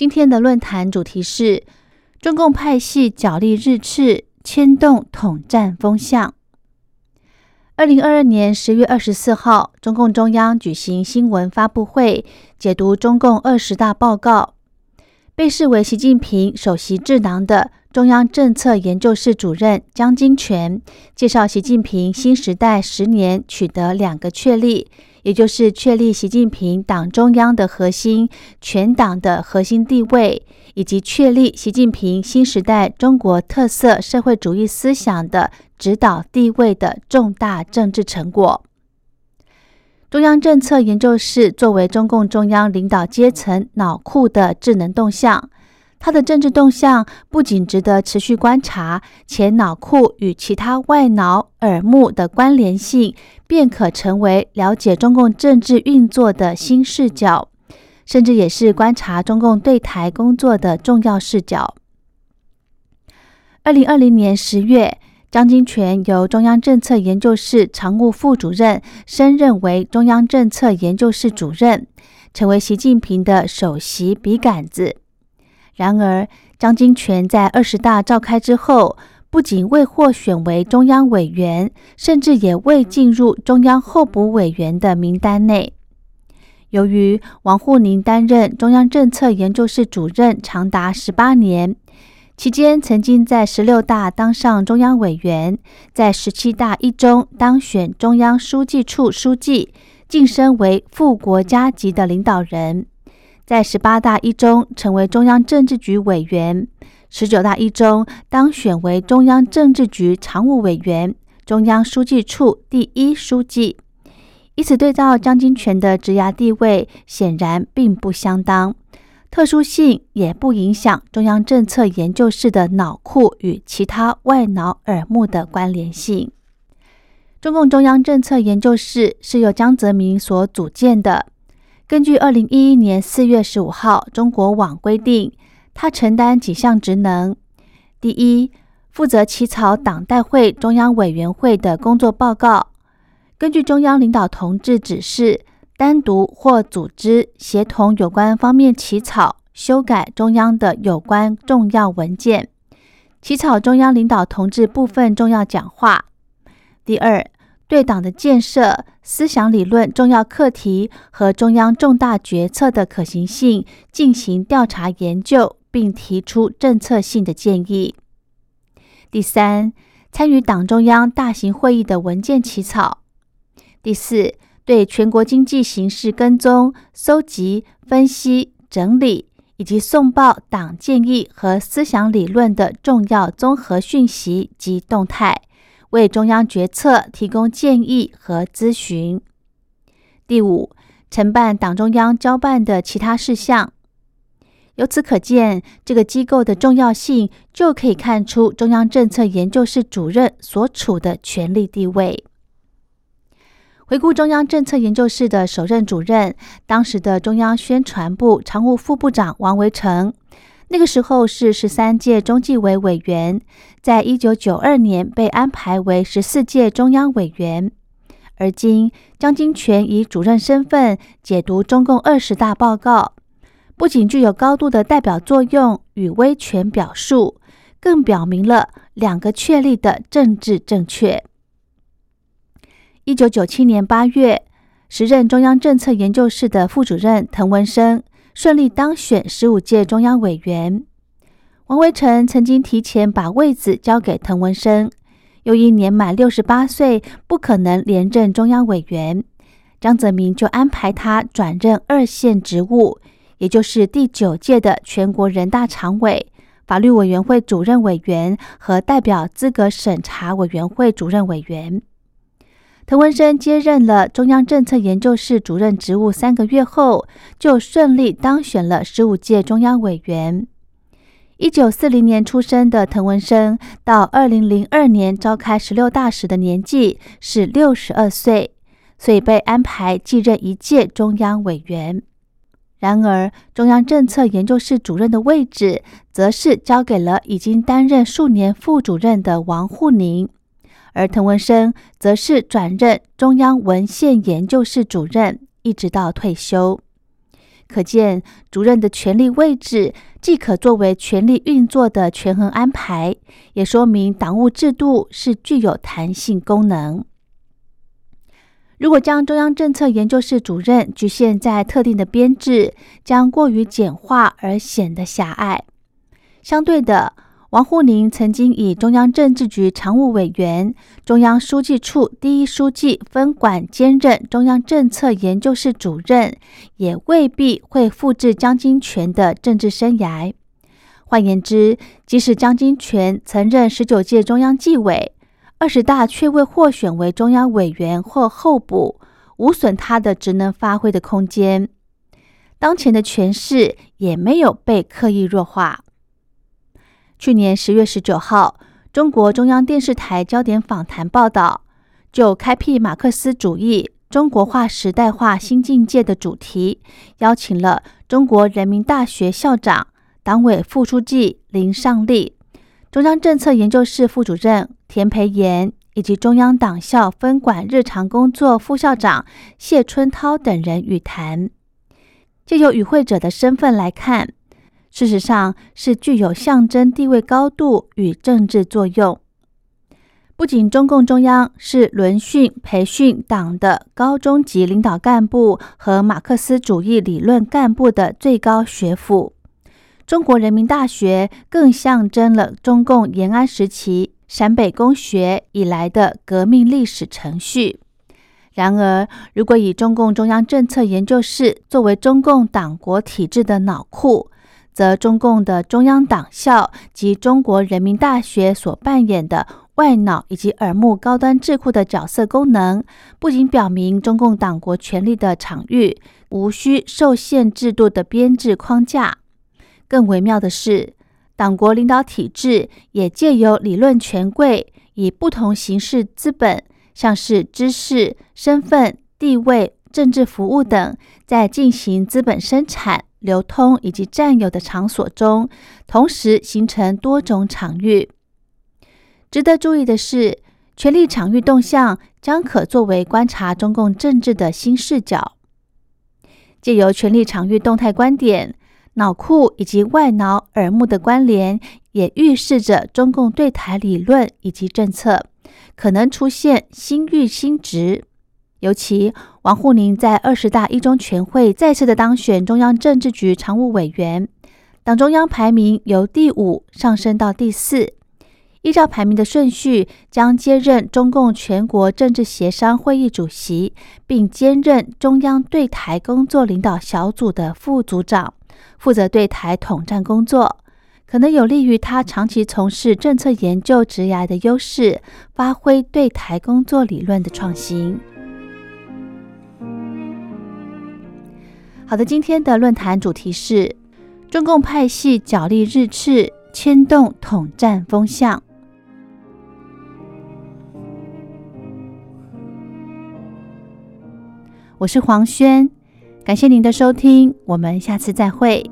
今天的论坛主题是中共派系角力日炽，牵动统战风向。二零二二年十月二十四号，中共中央举行新闻发布会，解读中共二十大报告。被视为习近平首席智囊的。中央政策研究室主任江金泉介绍，习近平新时代十年取得两个确立，也就是确立习近平党中央的核心、全党的核心地位，以及确立习近平新时代中国特色社会主义思想的指导地位的重大政治成果。中央政策研究室作为中共中央领导阶层脑库的智能动向。他的政治动向不仅值得持续观察，且脑库与其他外脑耳目的关联性，便可成为了解中共政治运作的新视角，甚至也是观察中共对台工作的重要视角。二零二零年十月，张金泉由中央政策研究室常务副主任升任为中央政策研究室主任，成为习近平的首席笔杆子。然而，张金泉在二十大召开之后，不仅未获选为中央委员，甚至也未进入中央候补委员的名单内。由于王沪宁担任中央政策研究室主任长达十八年，期间曾经在十六大当上中央委员，在十七大一中当选中央书记处书记，晋升为副国家级的领导人。在十八大一中成为中央政治局委员，十九大一中当选为中央政治局常务委员、中央书记处第一书记。以此对照张金泉的职涯地位，显然并不相当。特殊性也不影响中央政策研究室的脑库与其他外脑耳目的关联性。中共中央政策研究室是由江泽民所组建的。根据二零一一年四月十五号中国网规定，他承担几项职能：第一，负责起草党代会、中央委员会的工作报告；根据中央领导同志指示，单独或组织协同有关方面起草、修改中央的有关重要文件，起草中央领导同志部分重要讲话；第二，对党的建设、思想理论重要课题和中央重大决策的可行性进行调查研究，并提出政策性的建议。第三，参与党中央大型会议的文件起草。第四，对全国经济形势跟踪、搜集、分析、整理以及送报党建议和思想理论的重要综合讯息及动态。为中央决策提供建议和咨询。第五，承办党中央交办的其他事项。由此可见，这个机构的重要性，就可以看出中央政策研究室主任所处的权力地位。回顾中央政策研究室的首任主任，当时的中央宣传部常务副部长王维成。那个时候是十三届中纪委委员，在一九九二年被安排为十四届中央委员。而今江金泉以主任身份解读中共二十大报告，不仅具有高度的代表作用与威权表述，更表明了两个确立的政治正确。一九九七年八月，时任中央政策研究室的副主任滕文生。顺利当选十五届中央委员，王维成曾经提前把位子交给滕文生，又因年满六十八岁不可能连任中央委员，张泽民就安排他转任二线职务，也就是第九届的全国人大常委、法律委员会主任委员和代表资格审查委员会主任委员。滕文生接任了中央政策研究室主任职务三个月后，就顺利当选了十五届中央委员。一九四零年出生的滕文生，到二零零二年召开十六大时的年纪是六十二岁，所以被安排继任一届中央委员。然而，中央政策研究室主任的位置，则是交给了已经担任数年副主任的王沪宁，而滕文生则是转任中央文献研究室主任，一直到退休。可见，主任的权力位置既可作为权力运作的权衡安排，也说明党务制度是具有弹性功能。如果将中央政策研究室主任局限在特定的编制，将过于简化而显得狭隘。相对的，王沪宁曾经以中央政治局常务委员、中央书记处第一书记分管兼任中央政策研究室主任，也未必会复制江金泉的政治生涯。换言之，即使江金泉曾任十九届中央纪委，二十大却未获选为中央委员或候补，无损他的职能发挥的空间。当前的权势也没有被刻意弱化。去年十月十九号，中国中央电视台焦点访谈报道，就开辟马克思主义中国化时代化新境界的主题，邀请了中国人民大学校长、党委副书记林尚立、中央政策研究室副主任田培炎以及中央党校分管日常工作副校长谢春涛等人与谈。借由与会者的身份来看。事实上，是具有象征地位高度与政治作用。不仅中共中央是轮训培训党的高中级领导干部和马克思主义理论干部的最高学府，中国人民大学更象征了中共延安时期陕北公学以来的革命历史程序。然而，如果以中共中央政策研究室作为中共党国体制的脑库，则中共的中央党校及中国人民大学所扮演的外脑以及耳目高端智库的角色功能，不仅表明中共党国权力的场域无需受限制度的编制框架，更微妙的是，党国领导体制也借由理论权贵以不同形式资本，像是知识、身份、地位、政治服务等，在进行资本生产。流通以及占有的场所中，同时形成多种场域。值得注意的是，权力场域动向将可作为观察中共政治的新视角。借由权力场域动态观点，脑库以及外脑耳目的关联，也预示着中共对台理论以及政策可能出现新域新值。尤其王沪宁在二十大一中全会再次的当选中央政治局常务委员，党中央排名由第五上升到第四，依照排名的顺序，将接任中共全国政治协商会议主席，并兼任中央对台工作领导小组的副组长，负责对台统战工作，可能有利于他长期从事政策研究职涯的优势，发挥对台工作理论的创新。好的，今天的论坛主题是中共派系角力日炽，牵动统战风向。我是黄轩，感谢您的收听，我们下次再会。